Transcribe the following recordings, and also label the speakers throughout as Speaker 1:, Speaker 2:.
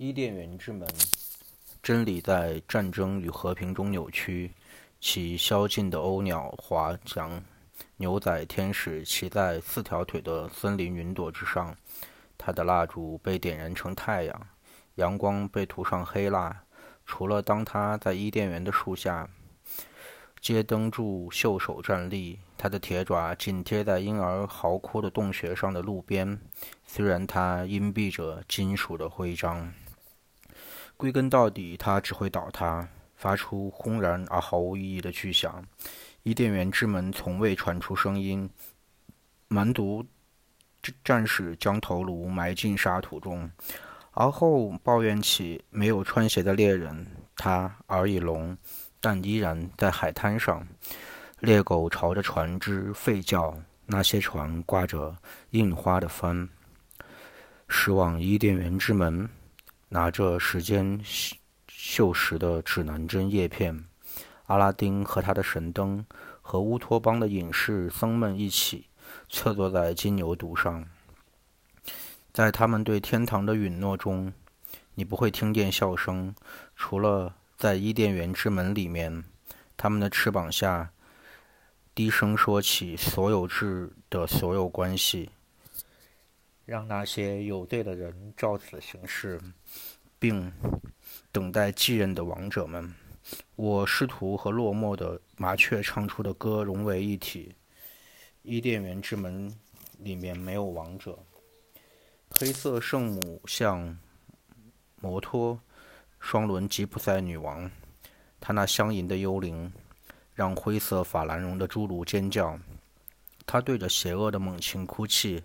Speaker 1: 伊甸园之门，真理在战争与和平中扭曲。其宵禁的鸥鸟滑翔，牛仔天使骑在四条腿的森林云朵之上。他的蜡烛被点燃成太阳，阳光被涂上黑蜡。除了当他在伊甸园的树下接灯柱袖手站立，他的铁爪紧贴在婴儿嚎哭的洞穴上的路边。虽然他荫蔽着金属的徽章。归根到底，它只会倒塌，发出轰然而毫无意义的巨响。伊甸园之门从未传出声音。蛮族战士将头颅埋进沙土中，而后抱怨起没有穿鞋的猎人。他耳已聋，但依然在海滩上。猎狗朝着船只吠叫，那些船挂着印花的帆，驶往伊甸园之门。拿着时间锈蚀的指南针叶片，阿拉丁和他的神灯，和乌托邦的隐士僧们一起侧坐在金牛犊上。在他们对天堂的允诺中，你不会听见笑声，除了在伊甸园之门里面，他们的翅膀下低声说起所有制的所有关系。让那些有罪的人照此行事，并等待继任的王者们。我试图和落寞的麻雀唱出的歌融为一体。伊甸园之门里面没有王者。黑色圣母像摩托双轮吉普赛女王，她那香吟的幽灵让灰色法兰绒的侏儒尖叫。她对着邪恶的猛禽哭泣。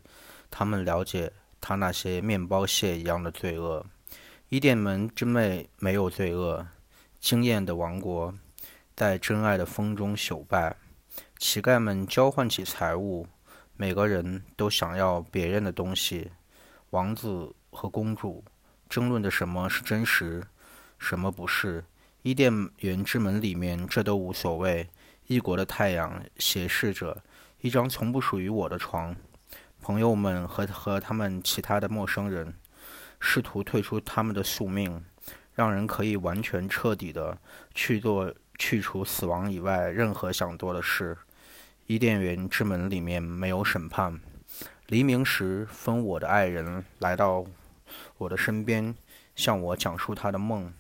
Speaker 1: 他们了解他那些面包屑一样的罪恶。伊甸门之妹没有罪恶。惊艳的王国在真爱的风中朽败。乞丐们交换起财物，每个人都想要别人的东西。王子和公主争论着什么是真实，什么不是。伊甸园之门里面，这都无所谓。异国的太阳斜视着一张从不属于我的床。朋友们和和他们其他的陌生人试图退出他们的宿命，让人可以完全彻底的去做去除死亡以外任何想做的事。伊甸园之门里面没有审判。黎明时分我的爱人来到我的身边，向我讲述他的梦。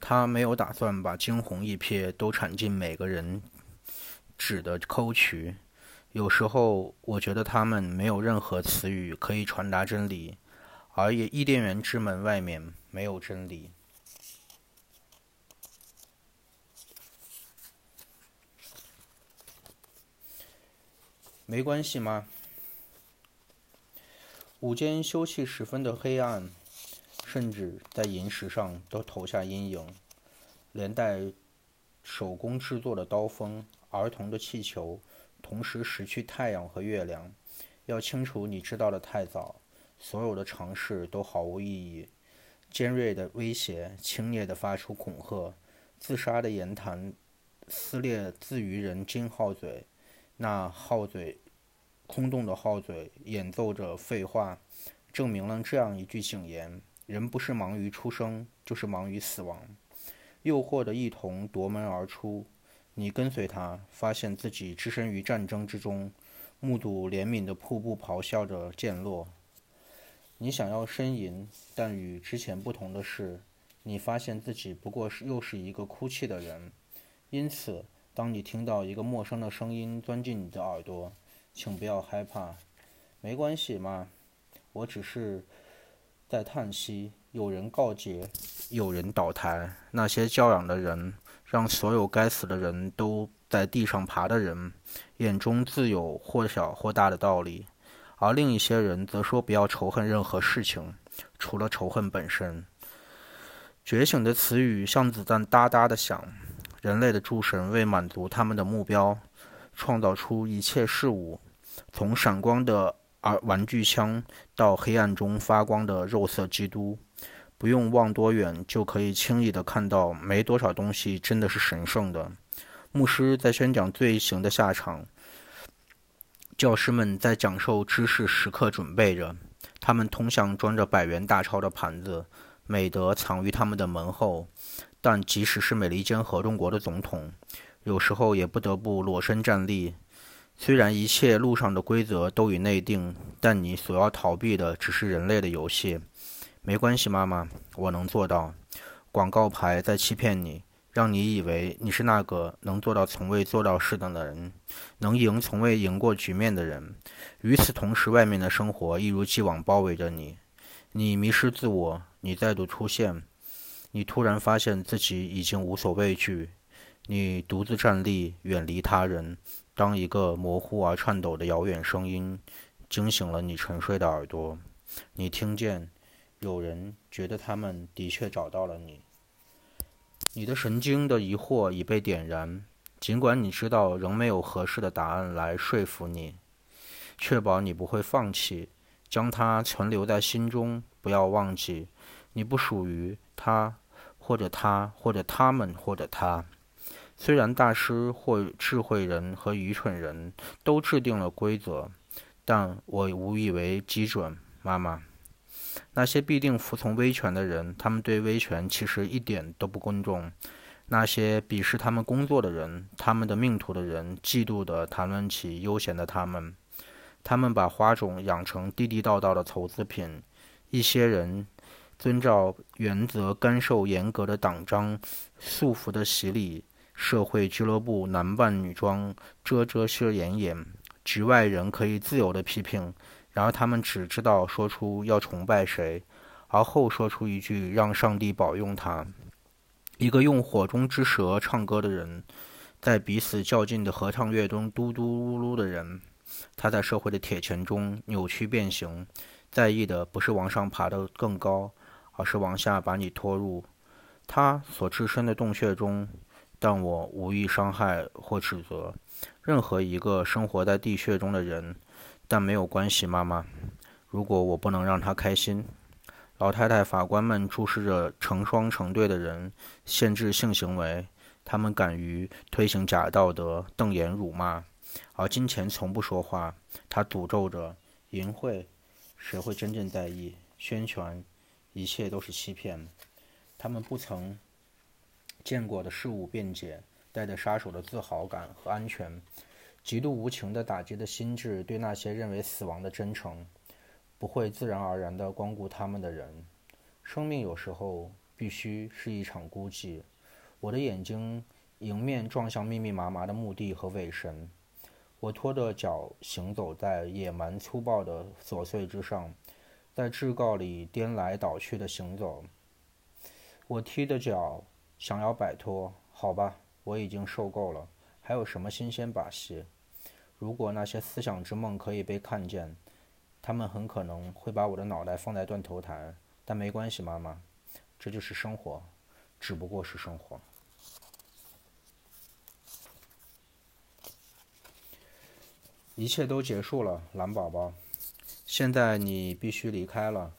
Speaker 1: 他没有打算把惊鸿一瞥都铲进每个人指的沟渠。有时候，我觉得他们没有任何词语可以传达真理，而也伊甸园之门外面没有真理。没关系吗？午间休憩十分的黑暗，甚至在岩石上都投下阴影，连带手工制作的刀锋、儿童的气球。同时失去太阳和月亮，要清楚你知道的太早，所有的尝试都毫无意义。尖锐的威胁，轻蔑地发出恐吓，自杀的言谈，撕裂自愚人金号嘴，那号嘴，空洞的号嘴演奏着废话，证明了这样一句警言：人不是忙于出生，就是忙于死亡。诱惑的一同夺门而出。你跟随他，发现自己置身于战争之中，目睹怜悯的瀑布咆哮着渐落。你想要呻吟，但与之前不同的是，你发现自己不过是又是一个哭泣的人。因此，当你听到一个陌生的声音钻进你的耳朵，请不要害怕。没关系嘛？我只是在叹息。有人告捷，有人倒台。那些教养的人。让所有该死的人都在地上爬的人眼中自有或小或大的道理，而另一些人则说不要仇恨任何事情，除了仇恨本身。觉醒的词语像子弹哒哒的响。人类的诸神为满足他们的目标，创造出一切事物，从闪光的儿玩具枪到黑暗中发光的肉色基督。不用望多远，就可以轻易地看到，没多少东西真的是神圣的。牧师在宣讲罪行的下场，教师们在讲授知识，时刻准备着。他们通向装着百元大钞的盘子，美德藏于他们的门后。但即使是美利坚合众国的总统，有时候也不得不裸身站立。虽然一切路上的规则都已内定，但你所要逃避的只是人类的游戏。没关系，妈妈，我能做到。广告牌在欺骗你，让你以为你是那个能做到从未做到事的人，能赢从未赢过局面的人。与此同时，外面的生活一如既往包围着你。你迷失自我，你再度出现。你突然发现自己已经无所畏惧。你独自站立，远离他人。当一个模糊而颤抖的遥远声音惊醒了你沉睡的耳朵，你听见。有人觉得他们的确找到了你。你的神经的疑惑已被点燃，尽管你知道仍没有合适的答案来说服你。确保你不会放弃，将它存留在心中。不要忘记，你不属于他，或者他，或者他们，或者他。虽然大师或智慧人和愚蠢人都制定了规则，但我无以为基准，妈妈。那些必定服从威权的人，他们对威权其实一点都不尊重；那些鄙视他们工作的人，他们的命途的人，嫉妒地谈论起悠闲的他们。他们把花种养成地地道道的投资品。一些人遵照原则，甘受严格的党章束缚的洗礼。社会俱乐部男扮女装，遮遮遮掩掩，局外人可以自由地批评。然而，他们只知道说出要崇拜谁，而后说出一句让上帝保佑他。一个用火中之舌唱歌的人，在彼此较劲的合唱乐中嘟嘟噜噜的人，他在社会的铁拳中扭曲变形，在意的不是往上爬得更高，而是往下把你拖入他所置身的洞穴中。但我无意伤害或指责任何一个生活在地穴中的人。但没有关系，妈妈。如果我不能让他开心，老太太法官们注视着成双成对的人，限制性行为。他们敢于推行假道德，瞪眼辱骂，而金钱从不说话。他诅咒着淫秽，谁会真正在意？宣传，一切都是欺骗。他们不曾见过的事物辩解，带着杀手的自豪感和安全。极度无情地打击的心智，对那些认为死亡的真诚，不会自然而然地光顾他们的人。生命有时候必须是一场孤寂。我的眼睛迎面撞向密密麻麻的墓地和尾神。我拖着脚行走在野蛮粗暴的琐碎之上，在至告里颠来倒去的行走。我踢着脚，想要摆脱。好吧，我已经受够了。还有什么新鲜把戏？如果那些思想之梦可以被看见，他们很可能会把我的脑袋放在断头台。但没关系，妈妈，这就是生活，只不过是生活。一切都结束了，蓝宝宝。现在你必须离开了，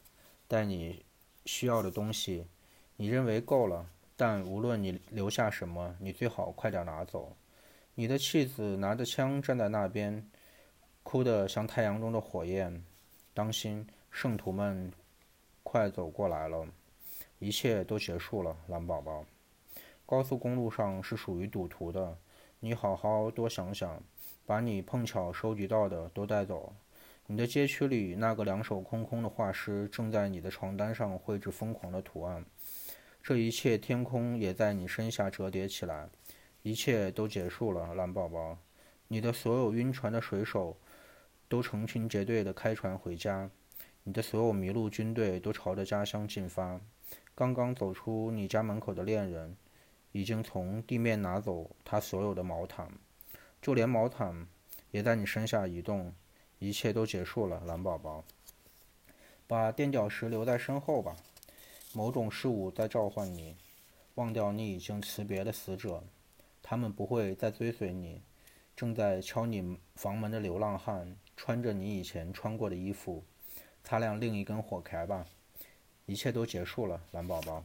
Speaker 1: 带你需要的东西。你认为够了，但无论你留下什么，你最好快点拿走。你的妻子拿着枪站在那边，哭得像太阳中的火焰。当心，圣徒们快走过来了。一切都结束了，蓝宝宝。高速公路上是属于赌徒的。你好好多想想，把你碰巧收集到的都带走。你的街区里那个两手空空的画师正在你的床单上绘制疯狂的图案。这一切，天空也在你身下折叠起来。一切都结束了，蓝宝宝。你的所有晕船的水手都成群结队地开船回家。你的所有迷路军队都朝着家乡进发。刚刚走出你家门口的恋人已经从地面拿走他所有的毛毯，就连毛毯也在你身下移动。一切都结束了，蓝宝宝。把垫脚石留在身后吧。某种事物在召唤你。忘掉你已经辞别的死者。他们不会再追随你。正在敲你房门的流浪汉，穿着你以前穿过的衣服，擦亮另一根火柴吧。一切都结束了，蓝宝宝。